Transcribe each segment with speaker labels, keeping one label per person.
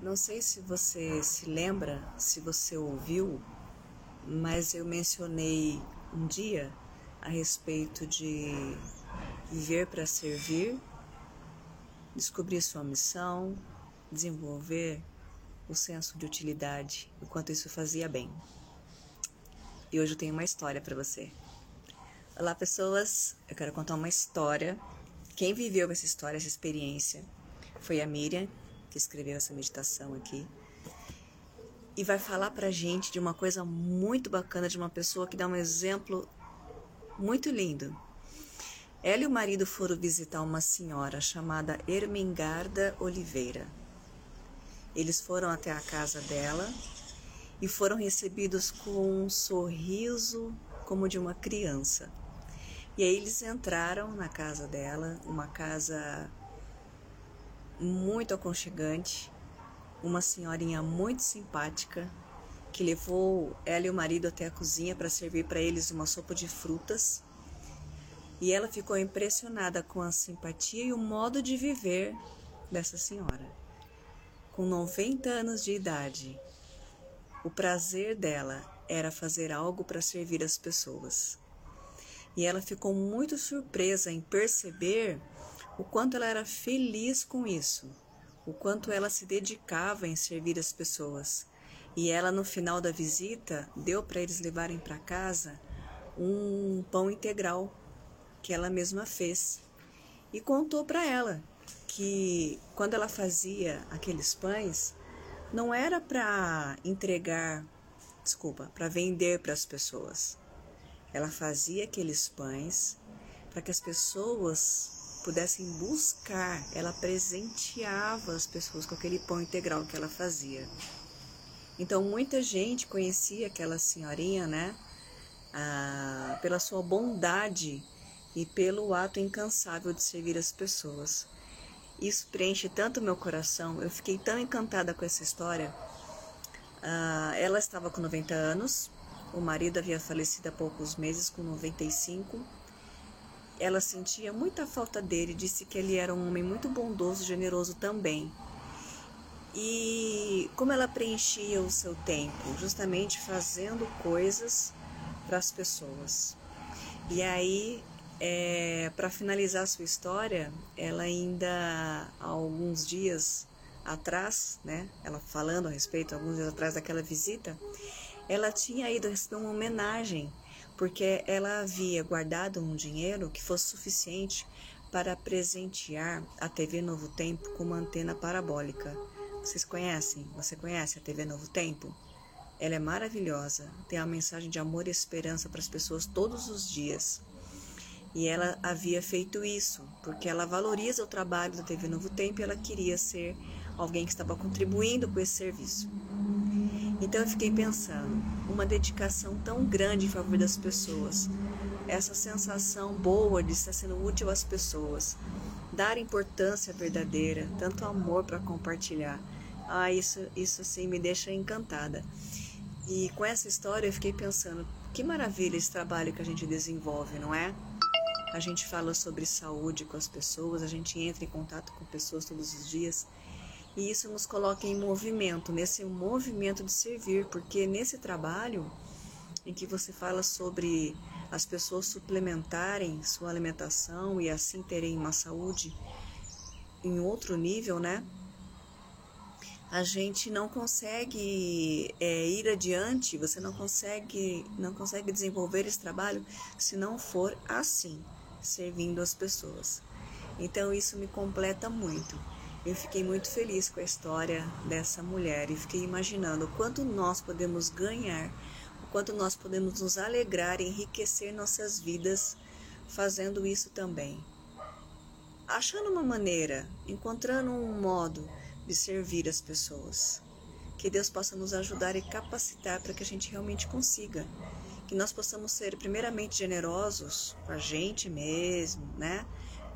Speaker 1: Não sei se você se lembra, se você ouviu, mas eu mencionei um dia a respeito de viver para servir, descobrir sua missão, desenvolver o senso de utilidade, o quanto isso fazia bem. E hoje eu tenho uma história para você. Olá, pessoas. Eu quero contar uma história. Quem viveu essa história, essa experiência, foi a Miriam, que escreveu essa meditação aqui. E vai falar pra gente de uma coisa muito bacana, de uma pessoa que dá um exemplo muito lindo. Ela e o marido foram visitar uma senhora chamada Ermengarda Oliveira. Eles foram até a casa dela e foram recebidos com um sorriso como de uma criança. E aí eles entraram na casa dela, uma casa muito aconchegante, uma senhorinha muito simpática que levou ela e o marido até a cozinha para servir para eles uma sopa de frutas. E ela ficou impressionada com a simpatia e o modo de viver dessa senhora. Com 90 anos de idade, o prazer dela era fazer algo para servir as pessoas. E ela ficou muito surpresa em perceber o quanto ela era feliz com isso, o quanto ela se dedicava em servir as pessoas. E ela, no final da visita, deu para eles levarem para casa um pão integral que ela mesma fez e contou para ela que quando ela fazia aqueles pães, não era para entregar, desculpa, para vender para as pessoas. Ela fazia aqueles pães para que as pessoas pudessem buscar. Ela presenteava as pessoas com aquele pão integral que ela fazia. Então muita gente conhecia aquela senhorinha, né? Ah, pela sua bondade e pelo ato incansável de servir as pessoas. Isso preenche tanto meu coração. Eu fiquei tão encantada com essa história. Uh, ela estava com 90 anos, o marido havia falecido há poucos meses, com 95. Ela sentia muita falta dele, disse que ele era um homem muito bondoso generoso também. E como ela preenchia o seu tempo? Justamente fazendo coisas para as pessoas. E aí é, para finalizar sua história, ela ainda há alguns dias atrás, né, ela falando a respeito, alguns dias atrás daquela visita, ela tinha ido receber uma homenagem, porque ela havia guardado um dinheiro que fosse suficiente para presentear a TV Novo Tempo com uma antena parabólica. Vocês conhecem? Você conhece a TV Novo Tempo? Ela é maravilhosa, tem uma mensagem de amor e esperança para as pessoas todos os dias. E ela havia feito isso porque ela valoriza o trabalho da TV Novo Tempo e ela queria ser alguém que estava contribuindo com esse serviço. Então eu fiquei pensando, uma dedicação tão grande em favor das pessoas, essa sensação boa de estar sendo útil às pessoas, dar importância verdadeira, tanto amor para compartilhar. Ah, isso, isso assim me deixa encantada. E com essa história eu fiquei pensando, que maravilha esse trabalho que a gente desenvolve, não é? a gente fala sobre saúde com as pessoas, a gente entra em contato com pessoas todos os dias. E isso nos coloca em movimento, nesse movimento de servir, porque nesse trabalho em que você fala sobre as pessoas suplementarem sua alimentação e assim terem uma saúde em outro nível, né? A gente não consegue é, ir adiante, você não consegue, não consegue desenvolver esse trabalho se não for assim servindo as pessoas. Então isso me completa muito. Eu fiquei muito feliz com a história dessa mulher e fiquei imaginando o quanto nós podemos ganhar, o quanto nós podemos nos alegrar enriquecer nossas vidas fazendo isso também. Achando uma maneira, encontrando um modo de servir as pessoas. Que Deus possa nos ajudar e capacitar para que a gente realmente consiga que nós possamos ser primeiramente generosos com a gente mesmo, né?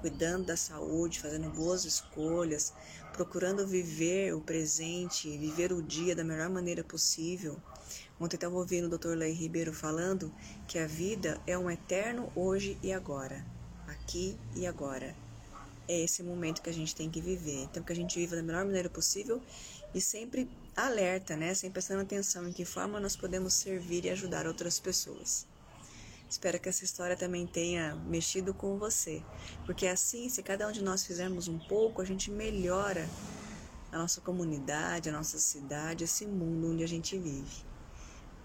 Speaker 1: Cuidando da saúde, fazendo boas escolhas, procurando viver o presente, viver o dia da melhor maneira possível. Ontem estava ouvindo o Dr. Lei Ribeiro falando que a vida é um eterno hoje e agora, aqui e agora. É esse momento que a gente tem que viver. Então, que a gente viva da melhor maneira possível e sempre alerta, né? Sempre prestando atenção em que forma nós podemos servir e ajudar outras pessoas. Espero que essa história também tenha mexido com você, porque assim, se cada um de nós fizermos um pouco, a gente melhora a nossa comunidade, a nossa cidade, esse mundo onde a gente vive.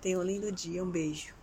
Speaker 1: Tenha um lindo dia, um beijo.